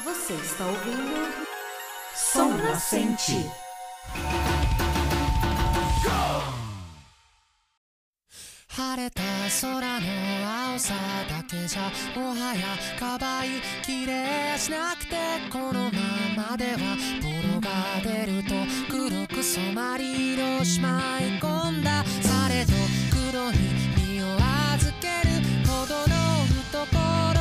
Você está ouvindo? Som Nascente. 晴れた空の青さだけじゃもはやかばいきれやしなくてこのままではボロが出ると黒く染まり色をしまい込んだされど黒に身を預けるほどの懐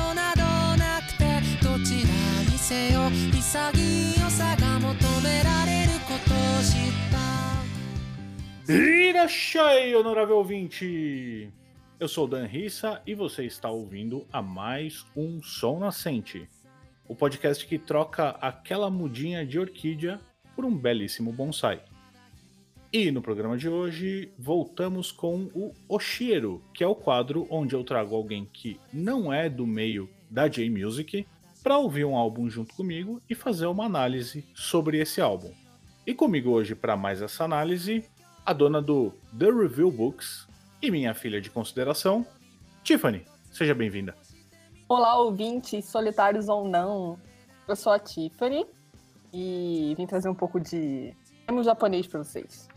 Irachai, honorável ouvinte! Eu sou Dan Rissa e você está ouvindo a mais um Som Nascente, o podcast que troca aquela mudinha de orquídea por um belíssimo bonsai. E no programa de hoje voltamos com o Oshiro, que é o quadro onde eu trago alguém que não é do meio da J-Music para ouvir um álbum junto comigo e fazer uma análise sobre esse álbum. E comigo hoje para mais essa análise a dona do The Review Books e minha filha de consideração, Tiffany. Seja bem-vinda. Olá, ouvintes, solitários ou não. Eu sou a Tiffany e vim trazer um pouco de termo japonês para vocês.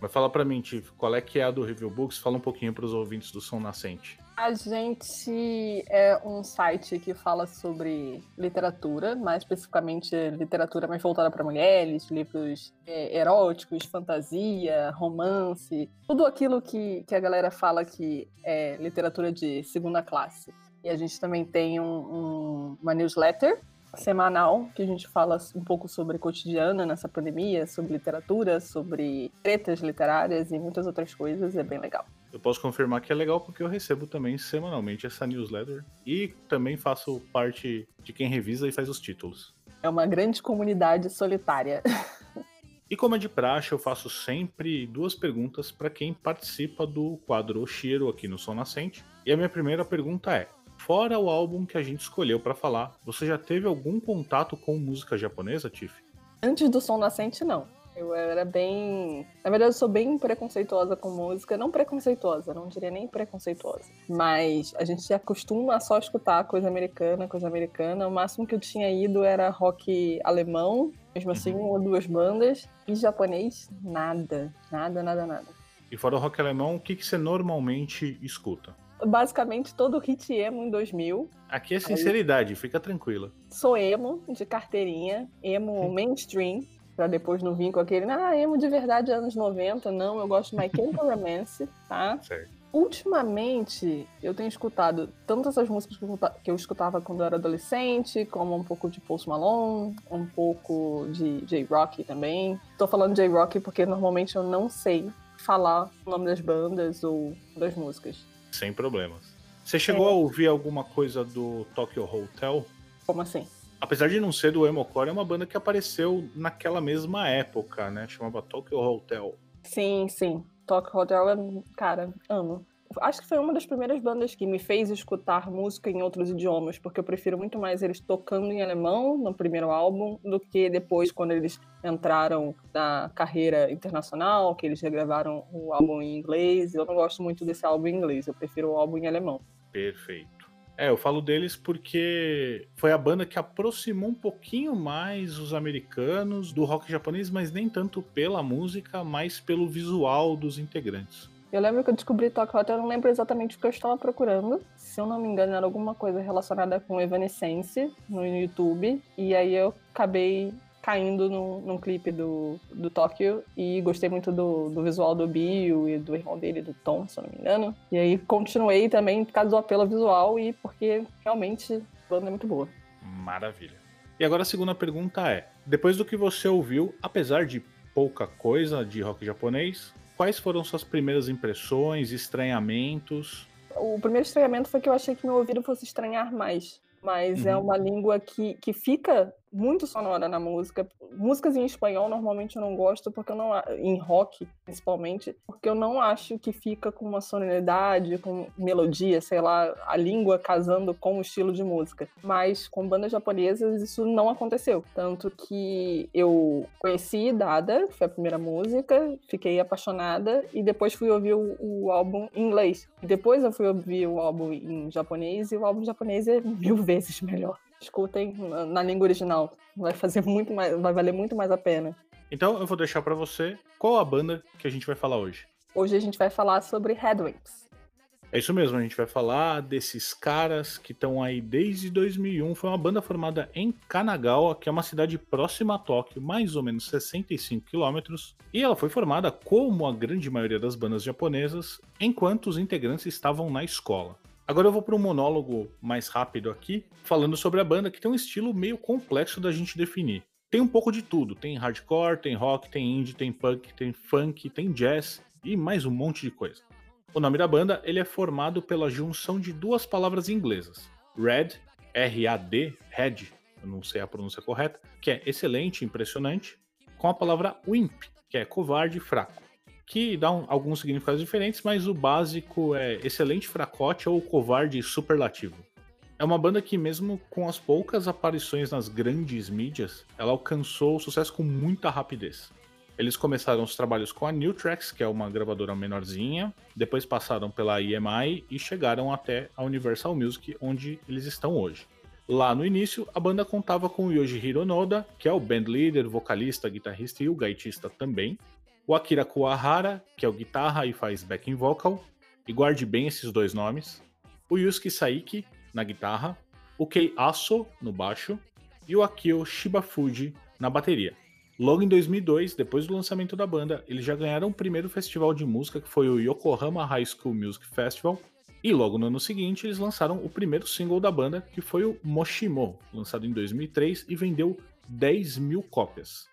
Mas fala pra mim, Tiff, qual é que é a do Review Books? Fala um pouquinho pros ouvintes do Som Nascente. A gente é um site que fala sobre literatura, mais especificamente literatura mais voltada para mulheres, livros é, eróticos, fantasia, romance, tudo aquilo que, que a galera fala que é literatura de segunda classe. E a gente também tem um, um, uma newsletter semanal que a gente fala um pouco sobre cotidiano nessa pandemia, sobre literatura, sobre tretas literárias e muitas outras coisas. É bem legal. Eu posso confirmar que é legal porque eu recebo também semanalmente essa newsletter e também faço parte de quem revisa e faz os títulos. É uma grande comunidade solitária. E como é de praxe, eu faço sempre duas perguntas para quem participa do quadro Oshiro aqui no Som Nascente. E a minha primeira pergunta é: fora o álbum que a gente escolheu para falar, você já teve algum contato com música japonesa, Tiff? Antes do Som Nascente, não. Eu era bem. Na verdade, eu sou bem preconceituosa com música. Não preconceituosa, não diria nem preconceituosa. Mas a gente se acostuma a só escutar coisa americana, coisa americana. O máximo que eu tinha ido era rock alemão, mesmo assim, uma ou duas bandas. E japonês, nada. Nada, nada, nada. E fora o rock alemão, o que, que você normalmente escuta? Basicamente, todo hit emo em 2000. Aqui é sinceridade, fica tranquila. Sou emo, de carteirinha. Emo mainstream. Pra depois não vir com aquele, ah, emo de verdade anos 90. Não, eu gosto de My Chemical Romance, tá? Certo. Ultimamente, eu tenho escutado tanto essas músicas que eu escuta- que eu escutava quando eu era adolescente, como um pouco de Post Malone, um pouco de J-Rock também. Tô falando J-Rock porque normalmente eu não sei falar o nome das bandas ou das músicas. Sem problemas. Você chegou a ouvir alguma coisa do Tokyo Hotel? Como assim? Apesar de não ser do Emocore, é uma banda que apareceu naquela mesma época, né? Chamava Tokyo Hotel. Sim, sim. Talk Hotel, é- cara, amo. Acho que foi uma das primeiras bandas que me fez escutar música em outros idiomas, porque eu prefiro muito mais eles tocando em alemão no primeiro álbum do que depois, quando eles entraram na carreira internacional, que eles regravaram o álbum em inglês. Eu não gosto muito desse álbum em inglês, eu prefiro o álbum em alemão. Perfeito. É, eu falo deles porque foi a banda que aproximou um pouquinho mais os americanos do rock japonês, mas nem tanto pela música, mas pelo visual dos integrantes. Eu lembro que eu descobri Talk Hotel, eu não lembro exatamente o que eu estava procurando. Se eu não me engano, era alguma coisa relacionada com Evanescence no YouTube. E aí eu acabei caindo no, num clipe do, do Tóquio e gostei muito do, do visual do Bill e do irmão dele, do Tom, se eu não me engano. E aí continuei também por causa do apelo visual e porque realmente a banda é muito boa. Maravilha. E agora a segunda pergunta é: depois do que você ouviu, apesar de pouca coisa de rock japonês, quais foram suas primeiras impressões, estranhamentos? O primeiro estranhamento foi que eu achei que meu ouvido fosse estranhar mais. Mas é Uhum. uma língua que, que fica muito sonora na música. Músicas em espanhol normalmente eu não gosto, porque eu não. Em rock, principalmente, porque eu não acho que fica com uma sonoridade, com melodia, sei lá, a língua casando com o estilo de música. Mas com bandas japonesas isso não aconteceu. Tanto que eu conheci Dada, que foi a primeira música, fiquei apaixonada, e depois fui ouvir o, o álbum em inglês. Depois eu fui ouvir o álbum em japonês, e o álbum japonês é mil vezes melhor. Escutem na língua original. Vai fazer muito mais, vai valer muito mais a pena. Então eu vou deixar para você qual a banda que a gente vai falar hoje. Hoje a gente vai falar sobre Headwinds. É isso mesmo, a gente vai falar desses caras que estão aí desde 2001. Foi uma banda formada em Kanagawa, que é uma cidade próxima a Tóquio, mais ou menos 65 quilômetros. E ela foi formada, como a grande maioria das bandas japonesas, enquanto os integrantes estavam na escola. Agora eu vou para um monólogo mais rápido aqui, falando sobre a banda, que tem um estilo meio complexo da gente definir. Tem um pouco de tudo, tem hardcore, tem rock, tem indie, tem punk, tem funk, tem jazz e mais um monte de coisa. O nome da banda ele é formado pela junção de duas palavras inglesas, Red, R-A-D, Red, eu não sei a pronúncia correta, que é excelente, impressionante, com a palavra Wimp, que é covarde e fraco, que dá um, alguns significados diferentes, mas o básico é excelente, fracote ou covarde superlativo. É uma banda que, mesmo com as poucas aparições nas grandes mídias, ela alcançou o sucesso com muita rapidez. Eles começaram os trabalhos com a New Tracks, que é uma gravadora menorzinha, depois passaram pela EMI e chegaram até a Universal Music, onde eles estão hoje. Lá no início, a banda contava com o Yoshihiro Noda, que é o bandleader, vocalista, guitarrista e o gaitista também, o Akira Kuwahara, que é o guitarra e faz backing vocal, e guarde bem esses dois nomes, o Yusuke Saiki, na guitarra, o Kei Aso, no baixo, e o Akio Shibafuji, na bateria. Logo em 2002, depois do lançamento da banda, eles já ganharam o primeiro festival de música, que foi o Yokohama High School Music Festival. E logo no ano seguinte, eles lançaram o primeiro single da banda, que foi o Moshimo, lançado em 2003 e vendeu 10 mil cópias.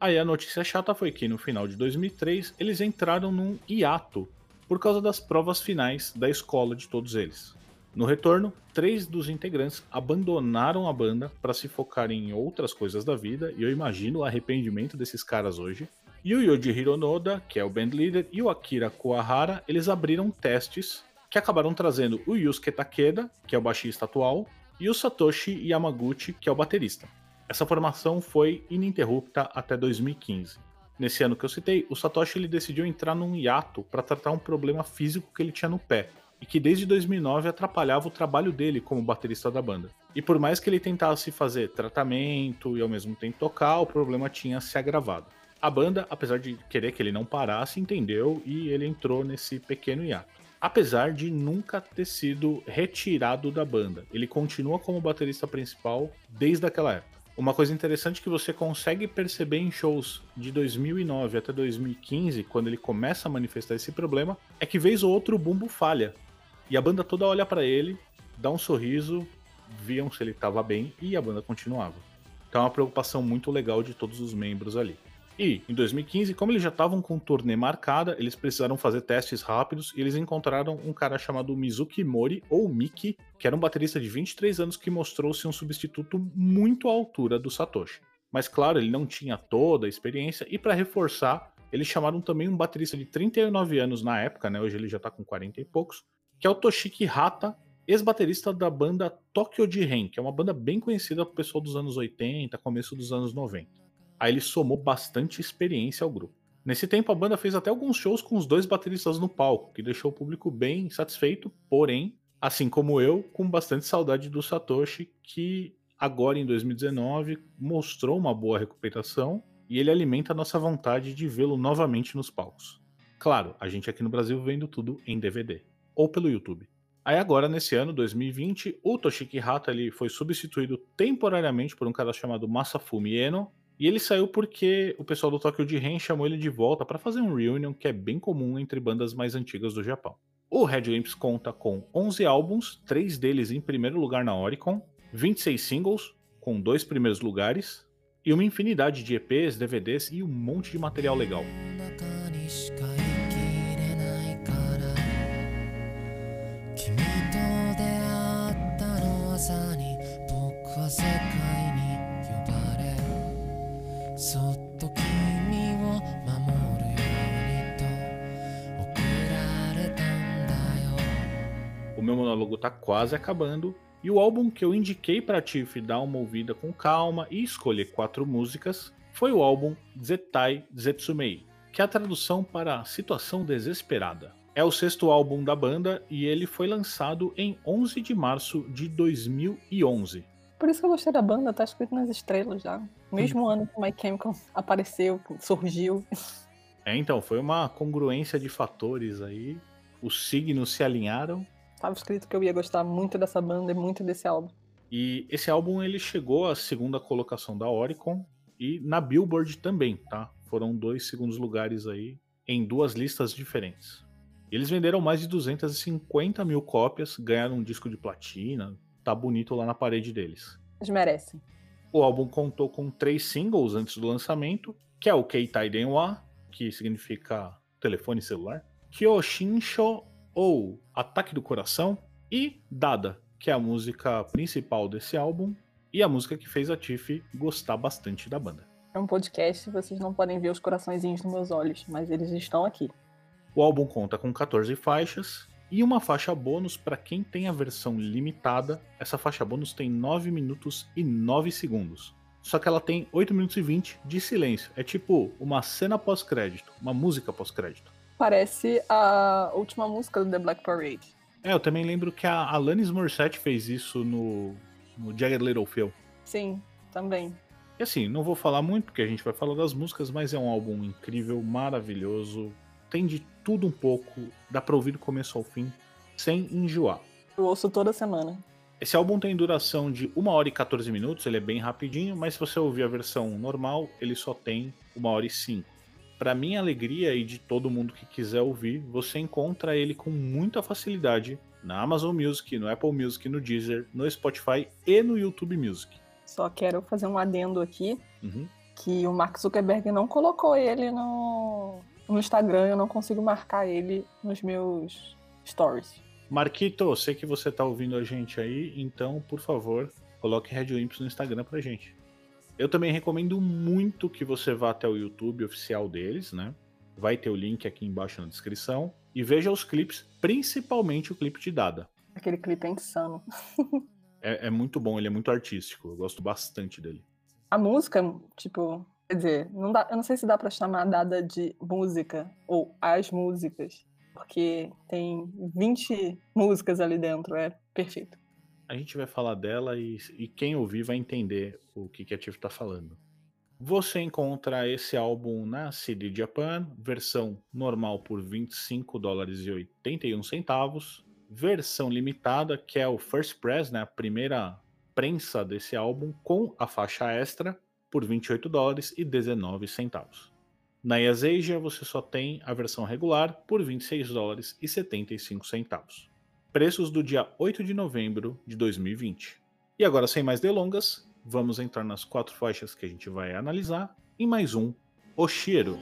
Aí a notícia chata foi que no final de 2003 eles entraram num hiato por causa das provas finais da escola de todos eles. No retorno, três dos integrantes abandonaram a banda para se focar em outras coisas da vida, e eu imagino o arrependimento desses caras hoje. E o Yoji Noda, que é o bandleader, e o Akira Kuwahara, eles abriram testes que acabaram trazendo o Yusuke Takeda, que é o baixista atual, e o Satoshi Yamaguchi, que é o baterista. Essa formação foi ininterrupta até 2015. Nesse ano que eu citei, o Satoshi ele decidiu entrar num hiato para tratar um problema físico que ele tinha no pé, e que desde 2009 atrapalhava o trabalho dele como baterista da banda. E por mais que ele tentasse fazer tratamento e ao mesmo tempo tocar, o problema tinha se agravado. A banda, apesar de querer que ele não parasse, entendeu e ele entrou nesse pequeno hiato. Apesar de nunca ter sido retirado da banda, ele continua como baterista principal desde aquela época. Uma coisa interessante que você consegue perceber em shows de 2009 até 2015, quando ele começa a manifestar esse problema, é que vez ou outro o bumbo falha. E a banda toda olha para ele, dá um sorriso, viam se ele estava bem e a banda continuava. Então é uma preocupação muito legal de todos os membros ali. E em 2015, como eles já estavam com turnê marcada, eles precisaram fazer testes rápidos e eles encontraram um cara chamado Mizuki Mori, ou Miki, que era um baterista de 23 anos que mostrou-se um substituto muito à altura do Satoshi. Mas claro, ele não tinha toda a experiência e para reforçar, eles chamaram também um baterista de 39 anos na época, né? Hoje ele já tá com 40 e poucos, que é o Toshiki Hata, ex-baterista da banda Tokyo Jiren, que é uma banda bem conhecida pro pessoal dos anos 80, começo dos anos 90. Aí ele somou bastante experiência ao grupo. Nesse tempo, a banda fez até alguns shows com os dois bateristas no palco, que deixou o público bem satisfeito, porém, assim como eu, com bastante saudade do Satoshi, que agora em 2019 mostrou uma boa recuperação e ele alimenta a nossa vontade de vê-lo novamente nos palcos. Claro, a gente aqui no Brasil vendo tudo em DVD ou pelo YouTube. Aí agora, nesse ano, 2020, o Toshiki Hata ele foi substituído temporariamente por um cara chamado Masafumi Eno, e ele saiu porque o pessoal do Tokyo Ren chamou ele de volta para fazer um reunion que é bem comum entre bandas mais antigas do Japão. O Red Lamps conta com 11 álbuns, três deles em primeiro lugar na Oricon, 26 singles, com dois primeiros lugares, e uma infinidade de EPs, DVDs e um monte de material legal. Meu monólogo tá quase acabando e o álbum que eu indiquei para Tiff dar uma ouvida com calma e escolher quatro músicas foi o álbum Zetai Zetsumei, que é a tradução para Situação Desesperada. É o sexto álbum da banda e ele foi lançado em 11 de março de 2011. Por isso que eu gostei da banda, tá escrito nas estrelas já. Mesmo ano que My Chemical apareceu, surgiu. É, então, foi uma congruência de fatores aí. Os signos se alinharam. Tava escrito que eu ia gostar muito dessa banda e muito desse álbum. E esse álbum ele chegou à segunda colocação da Oricon e na Billboard também, tá? Foram dois segundos lugares aí em duas listas diferentes. Eles venderam mais de 250 mil cópias, ganharam um disco de platina, tá bonito lá na parede deles. Eles merecem. O álbum contou com três singles antes do lançamento, que é o Keitai Denwa, que significa telefone celular, Kyoshinsho ou Ataque do Coração e Dada, que é a música principal desse álbum e a música que fez a Tiff gostar bastante da banda. É um podcast, vocês não podem ver os coraçõezinhos nos meus olhos, mas eles estão aqui. O álbum conta com 14 faixas e uma faixa bônus para quem tem a versão limitada. Essa faixa bônus tem 9 minutos e 9 segundos. Só que ela tem 8 minutos e 20 de silêncio. É tipo uma cena pós-crédito, uma música pós-crédito. Parece a última música do The Black Parade. É, eu também lembro que a Alanis Morissette fez isso no, no Jagged Little Pill. Sim, também. E assim, não vou falar muito porque a gente vai falar das músicas, mas é um álbum incrível, maravilhoso. Tem de tudo um pouco, dá pra ouvir do começo ao fim, sem enjoar. Eu ouço toda semana. Esse álbum tem duração de 1 hora e 14 minutos, ele é bem rapidinho, mas se você ouvir a versão normal, ele só tem 1 hora e 5. Para minha alegria e de todo mundo que quiser ouvir, você encontra ele com muita facilidade na Amazon Music, no Apple Music, no Deezer, no Spotify e no YouTube Music. Só quero fazer um adendo aqui, Uhum. que o Mark Zuckerberg não colocou ele no, no Instagram, eu não consigo marcar ele nos meus stories. Marquito, sei que você tá ouvindo a gente aí, então, por favor, coloque Red Imps no Instagram pra gente. Eu também recomendo muito que você vá até o YouTube oficial deles, né? Vai ter o link aqui embaixo na descrição. E veja os clipes, principalmente o clipe de Dada. Aquele clipe é insano. É, é muito bom, ele é muito artístico. Eu gosto bastante dele. A música, tipo, quer dizer, não dá, eu não sei se dá pra chamar dada de música ou as músicas, porque tem 20 músicas ali dentro, é perfeito. A gente vai falar dela e, e quem ouvir vai entender o que, que a Tiff tá falando. Você encontra esse álbum na CD Japan, versão normal por 25 dólares e 81 centavos, versão limitada, que é o First Press, né, a primeira prensa desse álbum, com a faixa extra, por 28 dólares e 19 centavos. Na Yaseja você só tem a versão regular por 26 dólares e 75 centavos. Preços do dia 8 de novembro de 2020. E agora, sem mais delongas, vamos entrar nas quatro faixas que a gente vai analisar em mais um Oshiro.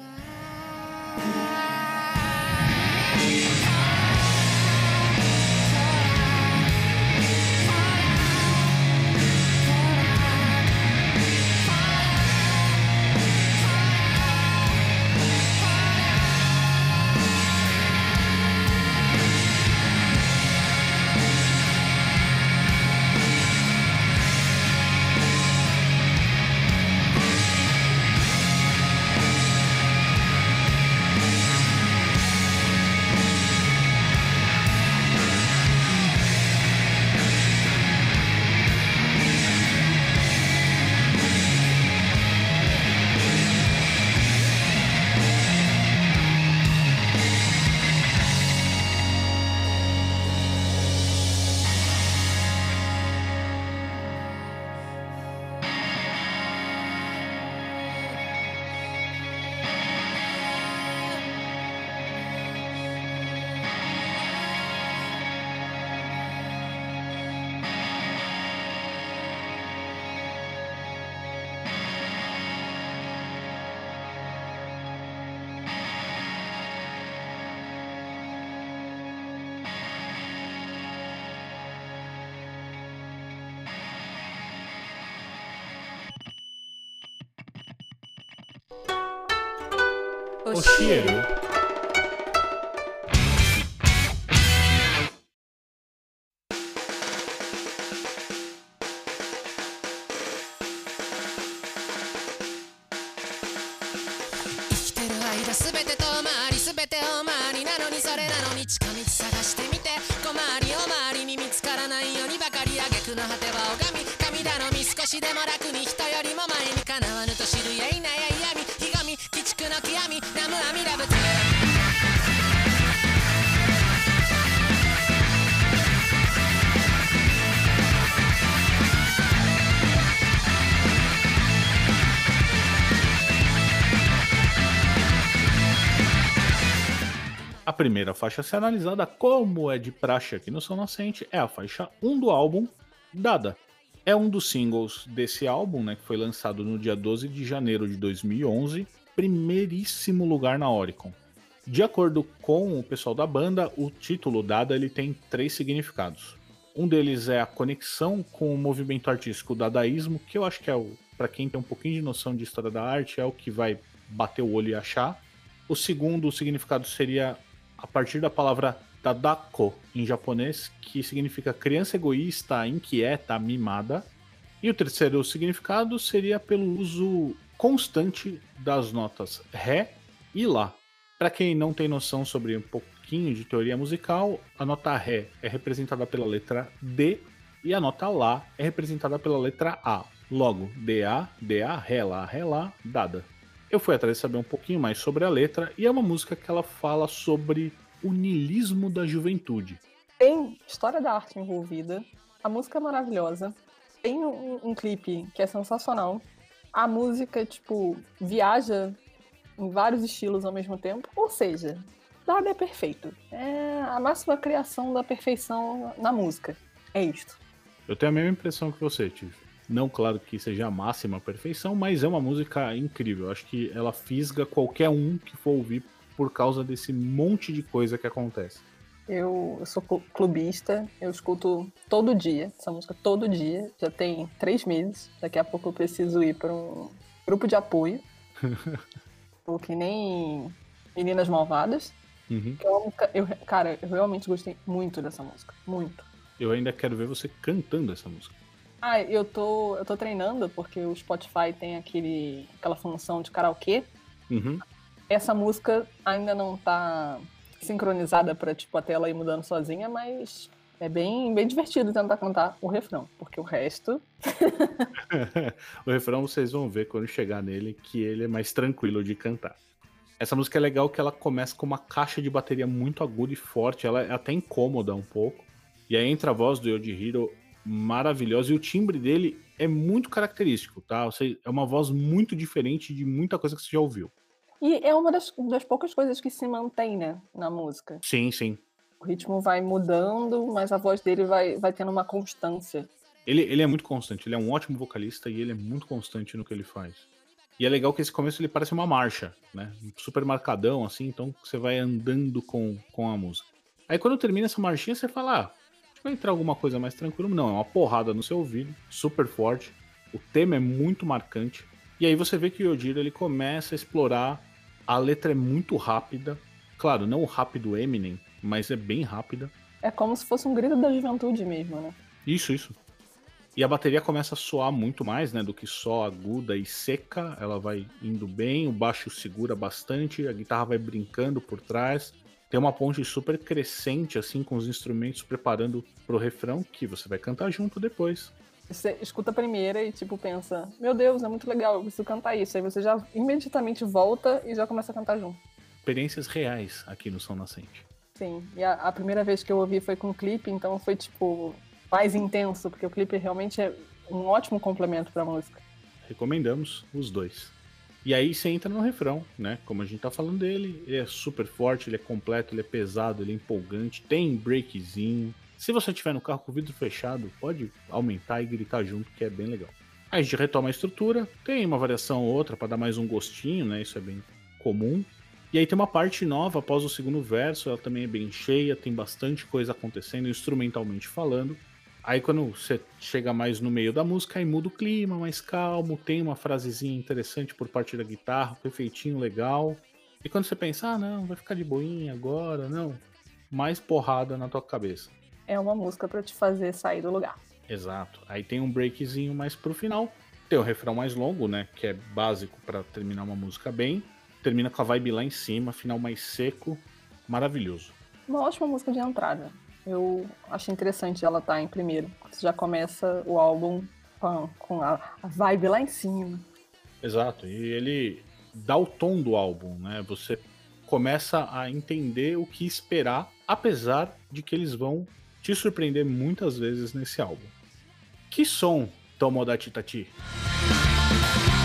Oshiro.「生 A primeira faixa a ser analisada, como é de praxe aqui no Som Nascente, é a faixa 1 do álbum, Dada. É um dos singles desse álbum, né, que foi lançado no dia 12 de janeiro de 2011, primeiríssimo lugar na Oricon. De acordo com o pessoal da banda, o título Dada ele tem três significados. Um deles é a conexão com o movimento artístico dadaísmo, que eu acho que é para quem tem um pouquinho de noção de história da arte, é o que vai bater o olho e achar. O segundo significado seria a partir da palavra Tadako em japonês, que significa criança egoísta, inquieta, mimada. E o terceiro significado seria pelo uso constante das notas Ré e Lá. Para quem não tem noção sobre um pouquinho de teoria musical, a nota Ré é representada pela letra D e a nota Lá é representada pela letra A. Logo, DA, DA, Ré, Lá, Ré, Lá, dada. Eu fui atrás de saber um pouquinho mais sobre a letra e é uma música que ela fala sobre o nilismo da juventude. Tem história da arte envolvida, a música é maravilhosa, tem um, um clipe que é sensacional, a música, tipo, viaja em vários estilos ao mesmo tempo, ou seja, nada é perfeito. É a máxima criação da perfeição na música. É isto. Eu tenho a mesma impressão que você, Tiff. Não, claro que seja a máxima perfeição, mas é uma música incrível. Acho que ela fisga qualquer um que for ouvir por causa desse monte de coisa que acontece. Eu, eu sou clubista, eu escuto todo dia essa música, todo dia. Já tem três meses. Daqui a pouco eu preciso ir para um grupo de apoio. ou que nem Meninas Malvadas. Uhum. É música, eu, cara, eu realmente gostei muito dessa música. Muito. Eu ainda quero ver você cantando essa música. Ah, eu tô, eu tô treinando porque o Spotify tem aquele, aquela função de karaokê. Uhum. Essa música ainda não tá sincronizada pra, tipo, a tela ir mudando sozinha, mas é bem, bem divertido tentar cantar o refrão, porque o resto. o refrão vocês vão ver quando chegar nele que ele é mais tranquilo de cantar. Essa música é legal que ela começa com uma caixa de bateria muito aguda e forte, ela é até incômoda um pouco. E aí entra a voz do Yoji Hiro maravilhosa e o timbre dele é muito característico, tá? Você, é uma voz muito diferente de muita coisa que você já ouviu. E é uma das, das poucas coisas que se mantém, né, na música. Sim, sim. O ritmo vai mudando, mas a voz dele vai, vai tendo uma constância. Ele, ele é muito constante, ele é um ótimo vocalista e ele é muito constante no que ele faz. E é legal que esse começo ele parece uma marcha, né? Super marcadão, assim, então você vai andando com, com a música. Aí quando termina essa marchinha, você fala, ah, vai entrar alguma coisa mais tranquila. Não, é uma porrada no seu ouvido, super forte. O tema é muito marcante. E aí você vê que o Yojiro ele começa a explorar. A letra é muito rápida. Claro, não o rápido Eminem, mas é bem rápida. É como se fosse um grito da juventude mesmo, né? Isso, isso. E a bateria começa a soar muito mais, né, do que só aguda e seca. Ela vai indo bem, o baixo segura bastante, a guitarra vai brincando por trás tem uma ponte super crescente, assim, com os instrumentos preparando pro refrão, que você vai cantar junto depois. Você escuta a primeira e, tipo, pensa: Meu Deus, é muito legal, eu preciso cantar isso. Aí você já imediatamente volta e já começa a cantar junto. Experiências reais aqui no Som Nascente. Sim, e a, a primeira vez que eu ouvi foi com o clipe, então foi, tipo, mais intenso, porque o clipe realmente é um ótimo complemento pra música. Recomendamos os dois. E aí você entra no refrão, né? Como a gente tá falando dele, ele é super forte, ele é completo, ele é pesado, ele é empolgante, tem breakzinho. Se você estiver no carro com o vidro fechado, pode aumentar e gritar junto, que é bem legal. Aí a gente retoma a estrutura, tem uma variação ou outra para dar mais um gostinho, né? Isso é bem comum. E aí tem uma parte nova após o segundo verso, ela também é bem cheia, tem bastante coisa acontecendo instrumentalmente falando. Aí quando você chega mais no meio da música, aí muda o clima, mais calmo, tem uma frasezinha interessante por parte da guitarra, efeitinho legal. E quando você pensa, ah não, vai ficar de boinha agora, não. Mais porrada na tua cabeça. É uma música para te fazer sair do lugar. Exato. Aí tem um breakzinho mais pro final. Tem o refrão mais longo, né? Que é básico para terminar uma música bem. Termina com a vibe lá em cima, final mais seco. Maravilhoso. Uma ótima música de entrada. Eu achei interessante ela estar tá em primeiro. Você já começa o álbum Com, a, vibe lá em cima. Exato, e ele dá o tom do álbum, né? Você começa a entender o que esperar, apesar de que eles vão te surpreender muitas vezes nesse álbum. Que som Tomodachi Tati? A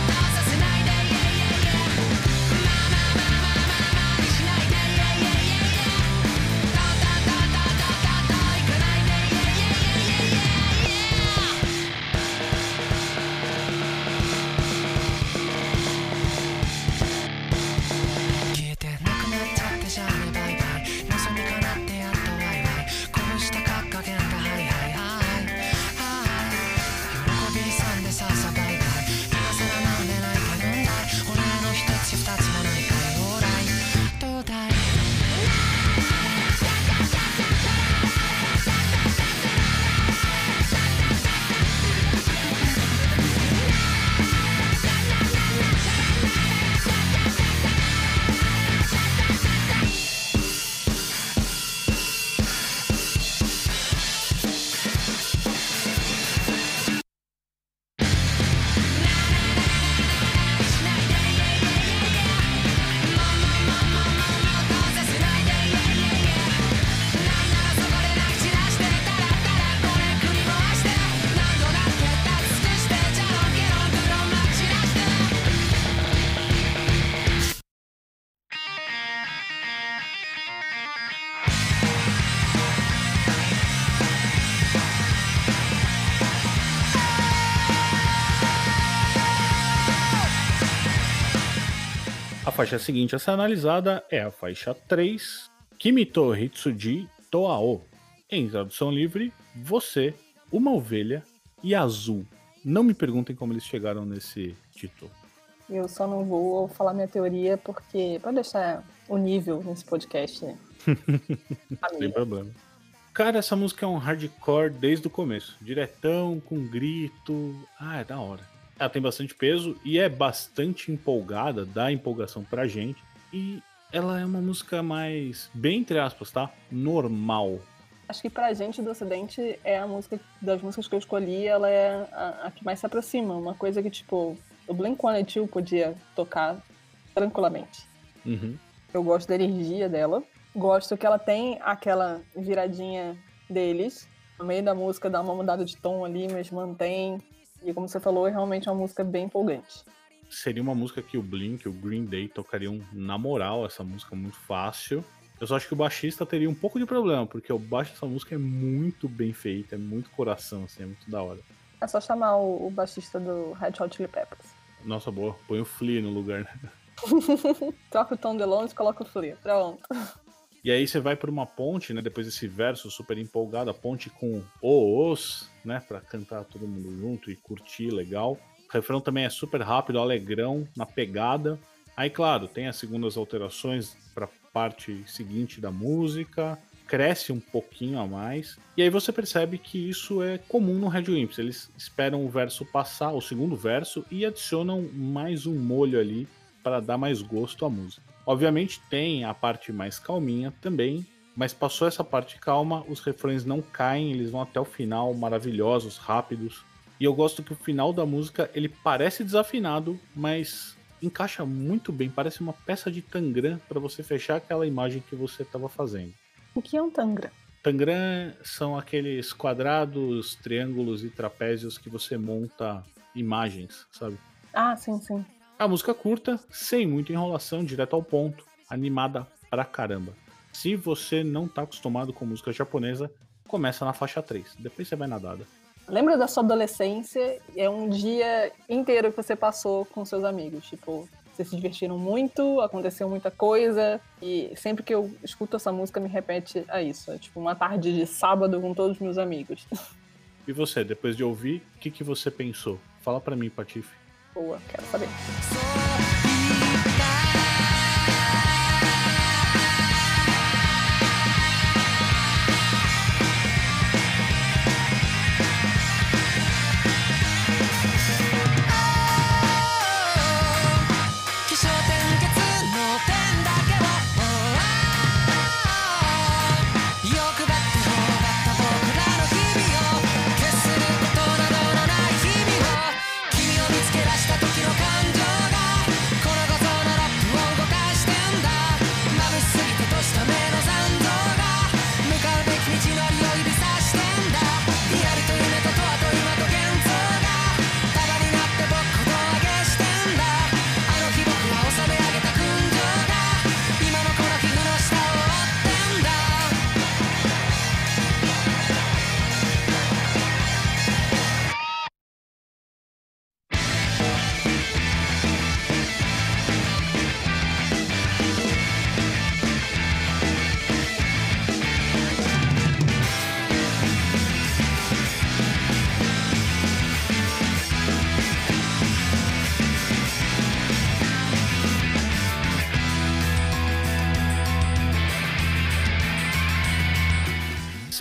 faixa seguinte a ser analisada é a faixa 3, Kimito Hitsuji Toao. Em tradução livre, você, uma ovelha e azul. Não me perguntem como eles chegaram nesse título. Eu só não vou falar minha teoria porque. para deixar o nível nesse podcast. Né? Sem problema. Cara, essa música é um hardcore desde o começo. Diretão, com grito. Ah, é da hora. Ela tem bastante peso e é bastante empolgada, dá empolgação pra gente. E ela é uma música mais, bem entre aspas, tá? Normal. Acho que pra gente do Ocidente é a música das músicas que eu escolhi, ela é a, a que mais se aproxima. Uma coisa que, tipo, o Blink-182 podia tocar tranquilamente. Uhum. Eu gosto da energia dela. Gosto que ela tem aquela viradinha deles. No meio da música dá uma mudada de tom ali, mas mantém. E como você falou, é realmente uma música bem empolgante. Seria uma música que o Blink, o Green Day tocariam na moral, essa música muito fácil. Eu só acho que o baixista teria um pouco de problema, porque o baixo dessa música é muito bem feito, é muito coração, assim, é muito da hora. É só chamar o, o baixista do Red Hot Chili Peppers. Nossa, boa. Põe o Flea no lugar, né? Troca o Tom DeLonge e coloca o Flea. Pronto. E aí você vai por uma ponte, né? Depois desse verso super empolgado, a ponte com os, né? Pra cantar todo mundo junto e curtir, legal. O refrão também é super rápido, alegrão, na pegada. Aí, claro, tem as segundas alterações pra parte seguinte da música, cresce um pouquinho a mais. E aí você percebe que isso é comum no Red Wimps. Eles esperam o verso passar, o segundo verso, e adicionam mais um molho ali para dar mais gosto à música. Obviamente tem a parte mais calminha também, mas passou essa parte calma, os refrões não caem, eles vão até o final, maravilhosos, rápidos. E eu gosto que o final da música ele parece desafinado, mas encaixa muito bem, parece uma peça de tangram para você fechar aquela imagem que você estava fazendo. O que é um tangram? Tangram são aqueles quadrados, triângulos e trapézios que você monta imagens, sabe? Ah, sim, sim. A música curta, sem muita enrolação, direto ao ponto, animada pra caramba. Se você não tá acostumado com música japonesa, começa na faixa 3, depois você vai na dada. Lembra da sua adolescência? É um dia inteiro que você passou com seus amigos. Tipo, vocês se divertiram muito, aconteceu muita coisa. E sempre que eu escuto essa música, me repete a isso. É tipo uma tarde de sábado com todos os meus amigos. E você, depois de ouvir, o que, que você pensou? Fala pra mim, Patife. Boa, quero saber.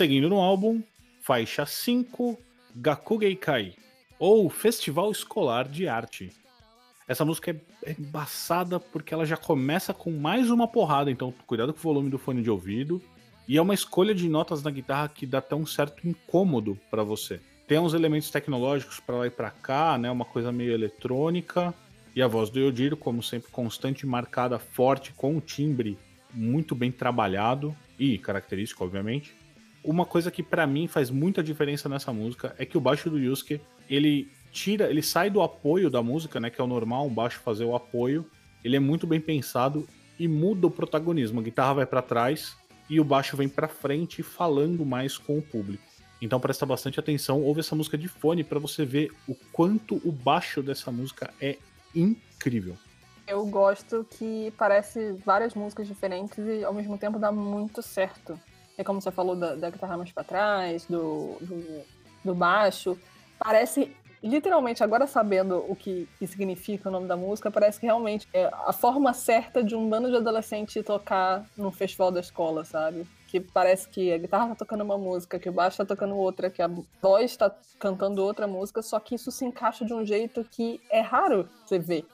Seguindo no álbum, faixa 5, Gakugei Kai, ou Festival Escolar de Arte. Essa música é embaçada porque ela já começa com mais uma porrada, então cuidado com o volume do fone de ouvido. E é uma escolha de notas na guitarra que dá até um certo incômodo para você. Tem uns elementos tecnológicos para lá e para cá, né? Uma coisa meio eletrônica. E a voz do Yodiro, como sempre, constante, marcada, forte, com o timbre muito bem trabalhado e característico, obviamente. Uma coisa que para mim faz muita diferença nessa música é que o baixo do Yusuke, ele tira, ele sai do apoio da música, né, que é o normal, um baixo fazer o apoio. Ele é muito bem pensado e muda o protagonismo. A guitarra vai para trás e o baixo vem para frente falando mais com o público. Então presta bastante atenção, ouve essa música de fone para você ver o quanto o baixo dessa música é incrível. Eu gosto que parece várias músicas diferentes e ao mesmo tempo dá muito certo. É como você falou da, da guitarra mais para trás, do, do, do, baixo. Parece, literalmente, agora sabendo o que, que, significa o nome da música, parece que realmente é a forma certa de um bando de adolescente tocar no festival da escola, sabe? Que parece que a guitarra tá tocando uma música, que o baixo tá tocando outra, que a voz tá cantando outra música, só que isso se encaixa de um jeito que é raro você ver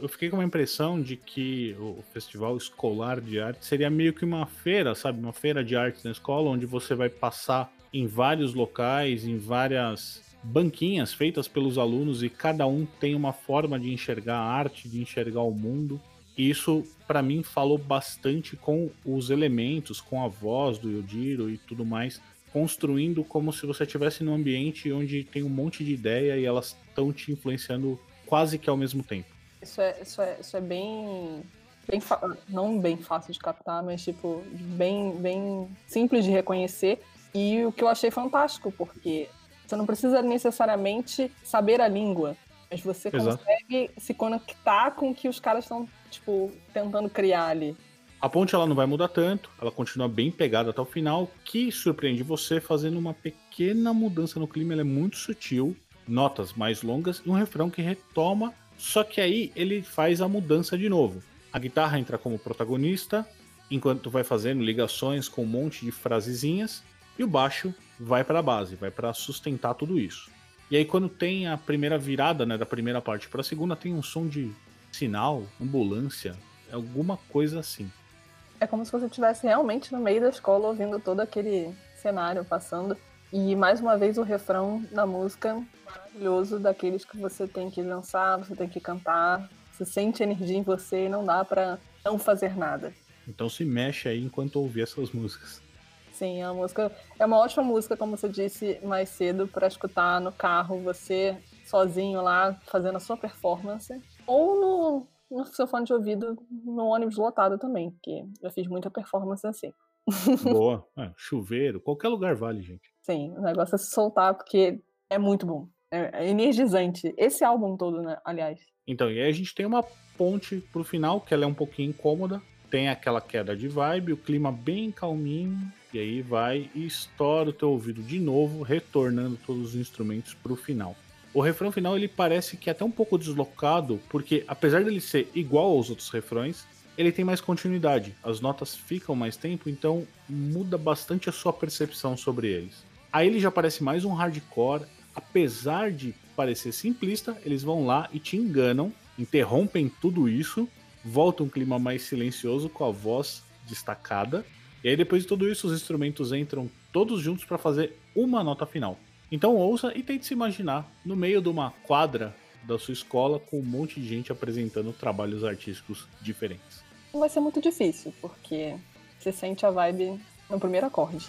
eu fiquei com uma impressão de que o Festival Escolar de Arte seria meio que uma feira, sabe? Uma feira de artes na escola, onde você vai passar em vários locais, em várias banquinhas feitas pelos alunos e cada um tem uma forma de enxergar a arte, de enxergar o mundo. E isso, para mim, falou bastante com os elementos, com a voz do Yodiro e tudo mais, construindo como se você estivesse num ambiente onde tem um monte de ideia e elas estão te influenciando quase que ao mesmo tempo. Isso é, isso é, isso é bem. bem não bem fácil de captar, mas tipo, bem, bem simples de reconhecer. E o que eu achei fantástico, porque você não precisa necessariamente saber a língua, mas você Exato. consegue se conectar com o que os caras estão, tipo, tentando criar ali. A ponte ela não vai mudar tanto, ela continua bem pegada até o final, que surpreende você fazendo uma pequena mudança no clima, ela é muito sutil, notas mais longas e um refrão que retoma só que aí ele faz a mudança de novo. A guitarra entra como protagonista, enquanto vai fazendo ligações com um monte de frasezinhas, e o baixo vai para a base, vai para sustentar tudo isso. E aí quando tem a primeira virada, né, da primeira parte para a segunda, tem um som de sinal, ambulância, alguma coisa assim. É como se você estivesse realmente no meio da escola ouvindo todo aquele cenário passando. E mais uma vez o refrão da música maravilhoso daqueles que você tem que dançar, você tem que cantar, você sente energia em você e não dá para não fazer nada. Então se mexe aí enquanto ouvir essas músicas. Sim, a música é uma ótima música, como você disse mais cedo, para escutar no carro, você sozinho lá fazendo a sua performance, ou no, no seu fone de ouvido no ônibus lotado também, porque eu fiz muita performance assim. Boa, é, chuveiro, qualquer lugar vale, gente. Sim, o negócio é se soltar porque é muito bom. É, é energizante. Esse álbum todo, né? Aliás. Então, e aí a gente tem uma ponte pro final, que ela é um pouquinho incômoda. Tem aquela queda de vibe, o clima bem calminho. E aí vai e estoura o teu ouvido de novo, retornando todos os instrumentos pro final. O refrão final ele parece que é até um pouco deslocado, porque apesar dele ser igual aos outros refrões, ele tem mais continuidade. As notas ficam mais tempo, então muda bastante a sua percepção sobre eles. Aí ele já parece mais um hardcore, apesar de parecer simplista, eles vão lá e te enganam, interrompem tudo isso, volta um clima mais silencioso com a voz destacada. E aí depois de tudo isso, os instrumentos entram todos juntos para fazer uma nota final. Então ouça e tente se imaginar no meio de uma quadra da sua escola com um monte de gente apresentando trabalhos artísticos diferentes. Não vai ser muito difícil, porque você sente a vibe no primeiro acorde.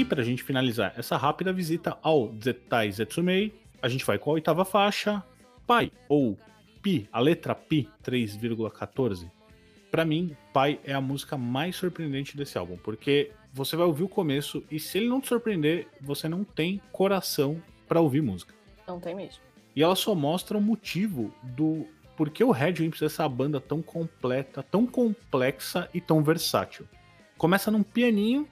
E E pra gente finalizar essa rápida visita ao Zetai Zetsumei, a gente vai com a oitava faixa, Pai, ou Pi, a letra Pi 3,14. Pra mim, Pai é a música mais surpreendente desse álbum, porque você vai ouvir o começo e se ele não te surpreender, você não tem coração pra ouvir música. Não tem mesmo. E ela só mostra o motivo do porquê o Red Imps é essa banda tão completa, tão complexa e tão versátil. Começa num pianinho,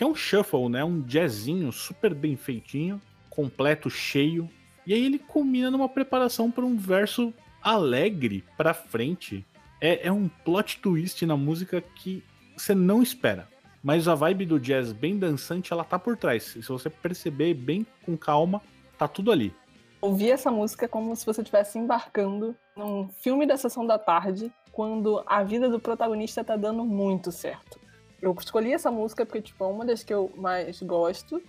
que é um shuffle, né? Um jazzinho super bem feitinho, completo, cheio. E aí ele culmina numa preparação para um verso alegre pra frente. É, é um plot twist na música que você não espera. Mas a vibe do jazz bem dançante, ela tá por trás. Se você perceber bem com calma, tá tudo ali ouvir essa música como se você estivesse embarcando num filme da sessão da tarde, quando a vida do protagonista tá dando muito certo. Eu escolhi essa música porque tipo, é uma das que eu mais gosto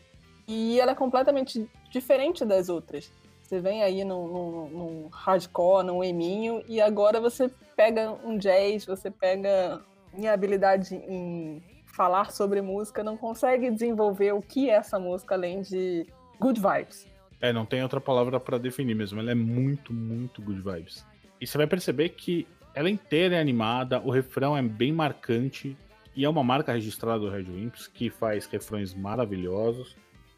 e ela é completamente diferente das outras. Você vem aí num, hardcore, num eminho, e agora você pega um jazz, você pega minha habilidade em falar sobre música, não consegue desenvolver o que é essa música além de good vibes. É, não tem outra palavra para definir mesmo. Ela é muito, muito good vibes. E você vai perceber que ela inteira é animada, o refrão é bem marcante e é uma marca registrada do Red Wimps que faz refrões maravilhosos.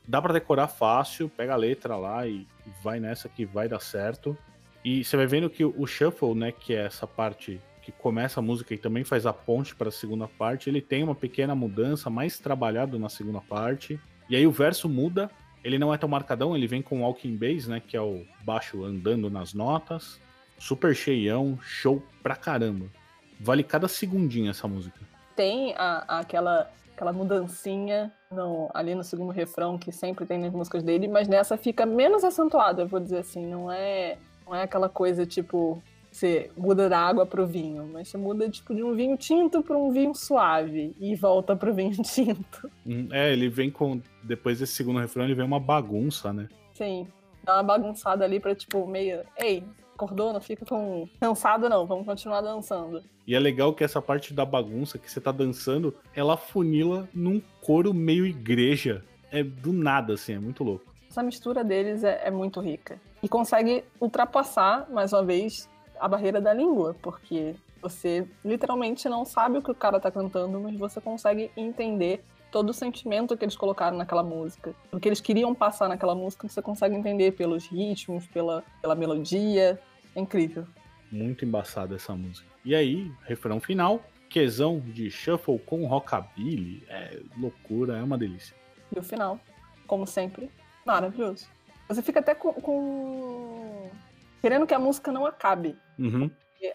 Dá para decorar fácil, pega a letra lá e vai nessa que vai dar certo. E você vai vendo que o shuffle, né, que é essa parte que começa a música e também faz a ponte para a segunda parte, ele tem uma pequena mudança mais trabalhado na segunda parte. E aí o verso muda ele não é tão marcadão, ele vem com walking bass, né? Que é o baixo andando nas notas. Super cheião, show pra caramba. Vale cada segundinho essa música. Tem a, aquela, aquela mudancinha no, ali no segundo refrão que sempre tem nas músicas dele, mas nessa fica menos acentuada, eu vou dizer assim. Não é, não é aquela coisa tipo você muda da água pro vinho, mas você muda tipo de um vinho tinto para um vinho suave e volta pro vinho tinto. Hum, é, ele vem com depois desse segundo refrão, ele vem uma bagunça, né? Sim. Dá uma bagunçada ali para tipo meio, ei, acordou, não fica tão cansado não, vamos continuar dançando. E é legal que essa parte da bagunça que você tá dançando, ela funila num coro meio igreja. É do nada, assim, é muito louco. Essa mistura deles é, é muito rica. E consegue ultrapassar, mais uma vez, a barreira da língua, porque você literalmente não sabe o que o cara tá cantando, mas você consegue entender todo o sentimento que eles colocaram naquela música. O que eles queriam passar naquela música, você consegue entender pelos ritmos, pela, pela melodia. É incrível. Muito embaçada essa música. E aí, refrão final, quesão de shuffle com rockabilly. É loucura, é uma delícia. E o final, como sempre, maravilhoso. Você fica até com, com querendo que a música não acabe. Uhum.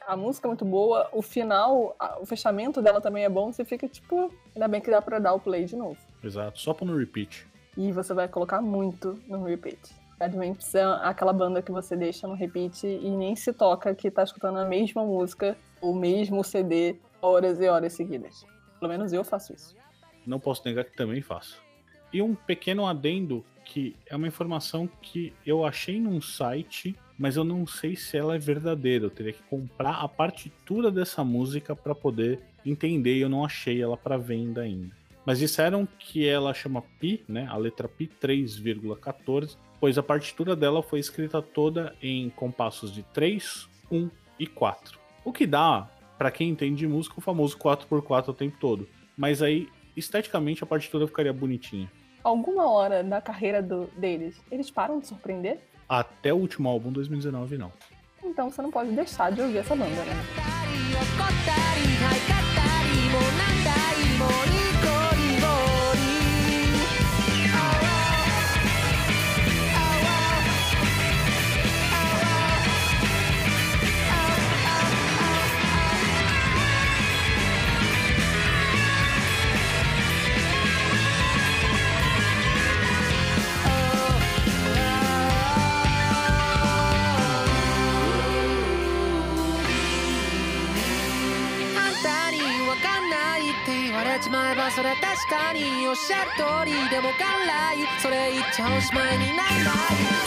A música é muito boa, o final, o fechamento dela também é bom, você fica tipo, ainda bem que dá pra dar o play de novo. Exato, só no repeat. E você vai colocar muito no repeat. Badminton é aquela banda que você deixa no repeat e nem se toca que tá escutando a mesma música, o mesmo CD, horas e horas seguidas. Pelo menos eu faço isso. Não posso negar que também faço. E um pequeno adendo que é uma informação que eu achei num site mas eu não sei se ela é verdadeira. Eu teria que comprar a partitura dessa música para poder entender e eu não achei ela para venda ainda. Mas disseram que ela chama Pi, né, a letra Pi 3,14, pois a partitura dela foi escrita toda em compassos de 3, 1 e 4. O que dá, para quem entende de música, o famoso 4x4 o tempo todo. Mas aí, esteticamente, a partitura ficaria bonitinha. Alguma hora da carreira do, deles, eles param de surpreender? até o último álbum 2019, não. Então você não pode deixar de ouvir essa banda, né? それ確かにおっしゃる通りでも元来それ言っちゃおしまいにならない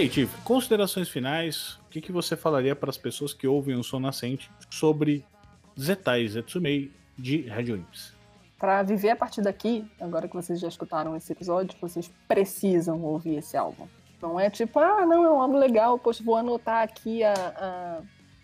aí, Tiff, considerações finais, o que, que você falaria para as pessoas que ouvem o som nascente sobre Zetai Zetsumei de Red Wimps? Para viver a partir daqui, agora que vocês já escutaram esse episódio, vocês precisam ouvir esse álbum. Não é tipo, ah, não, é um álbum legal, poxa, vou anotar aqui a, a,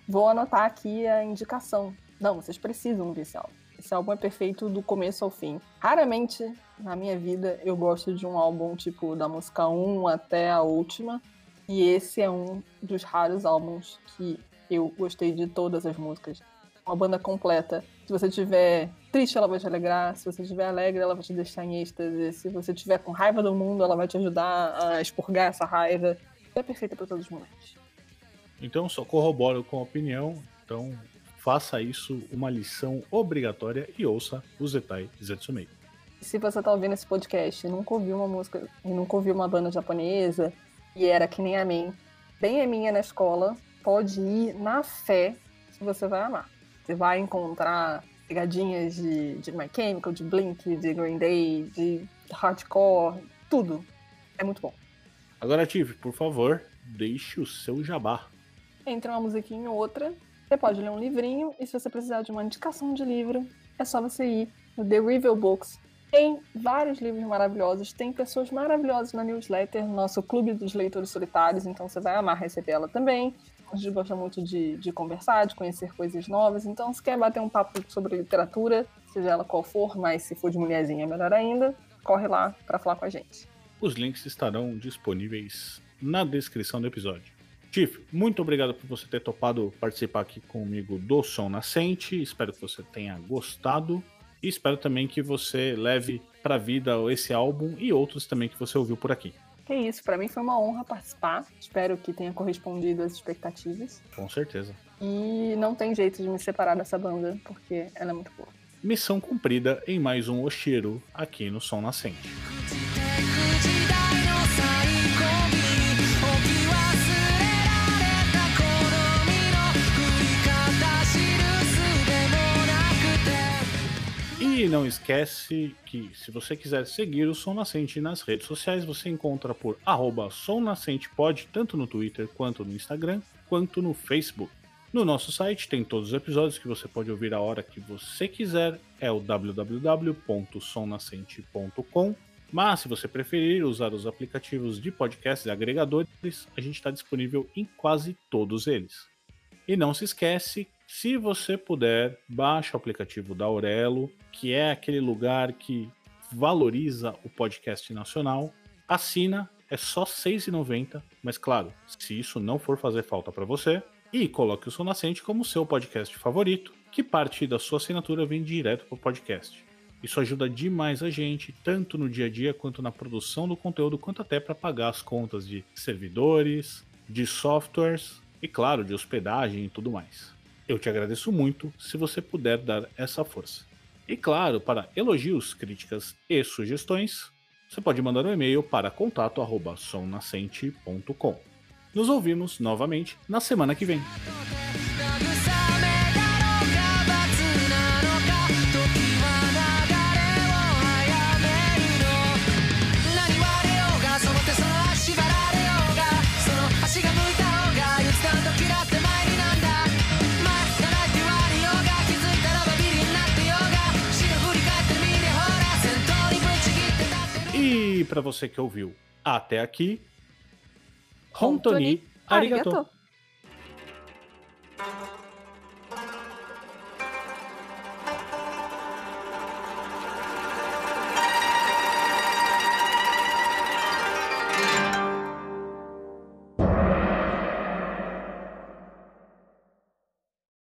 vou anotar aqui a indicação. Não, vocês precisam ouvir esse álbum. Esse álbum é perfeito do começo ao fim. Raramente na minha vida eu gosto de um álbum tipo da música 1 até a última. E esse é um dos raros álbuns que eu gostei de todas as músicas. Uma banda completa. Se você tiver triste, ela vai te alegrar. Se você estiver alegre, ela vai te deixar em êxtase. Se você estiver com raiva do mundo, ela vai te ajudar a expurgar essa raiva. É perfeita para todos os momentos. Então, só corroboro com a opinião. Então, faça isso uma lição obrigatória e ouça o Zetai Zetsumei. Se você está ouvindo esse podcast e nunca ouviu uma música, e nunca ouviu uma banda japonesa, e era que nem a mim, bem a minha na escola, pode ir na fé que você vai amar. Você vai encontrar pegadinhas de, de My Chemical, de Blink, de Green Day, de hardcore, tudo. É muito bom. Agora, Tive, por favor, deixe o seu jabá. Entre uma musiquinha ou outra, você pode ler um livrinho, e se você precisar de uma indicação de livro, é só você ir no The Review Books tem vários livros maravilhosos, tem pessoas maravilhosas na newsletter, nosso clube dos leitores solitários, então você vai amar receber ela também. A gente gosta muito de, de conversar, de conhecer coisas novas, então se quer bater um papo sobre literatura, seja ela qual for, mas se for de mulherzinha, melhor ainda, corre lá para falar com a gente. Os links estarão disponíveis na descrição do episódio. Tiff, muito obrigado por você ter topado participar aqui comigo do Som Nascente. Espero que você tenha gostado. E espero também que você leve para a vida esse álbum e outros também que você ouviu por aqui. É isso, para mim foi uma honra participar. Espero que tenha correspondido às expectativas. Com certeza. E não tem jeito de me separar dessa banda, porque ela é muito boa. Missão cumprida em mais um Oshiro aqui no Som Nascente. E não esquece que se você quiser seguir o Som Nascente nas redes sociais, você encontra por arroba Som tanto no Twitter, quanto no Instagram, quanto no Facebook. No nosso site tem todos os episódios que você pode ouvir a hora que você quiser, é o www.somnascente.com. Mas se você preferir usar os aplicativos de podcasts e agregadores, a gente está disponível em quase todos eles. E não se esquece se você puder, baixe o aplicativo da Aurelo, que é aquele lugar que valoriza o podcast nacional. Assina, é só R$ 6,90, mas claro, se isso não for fazer falta para você, e coloque o Som Nascente como seu podcast favorito, que parte da sua assinatura vem direto para o podcast. Isso ajuda demais a gente, tanto no dia a dia quanto na produção do conteúdo, quanto até para pagar as contas de servidores, de softwares e, claro, de hospedagem e tudo mais. Eu te agradeço muito se você puder dar essa força. E claro, para elogios, críticas e sugestões, você pode mandar um e-mail para contato@somnascente.com. Nos ouvimos novamente na semana que vem. Para você que ouviu até aqui, Hontoni arigato. arigato.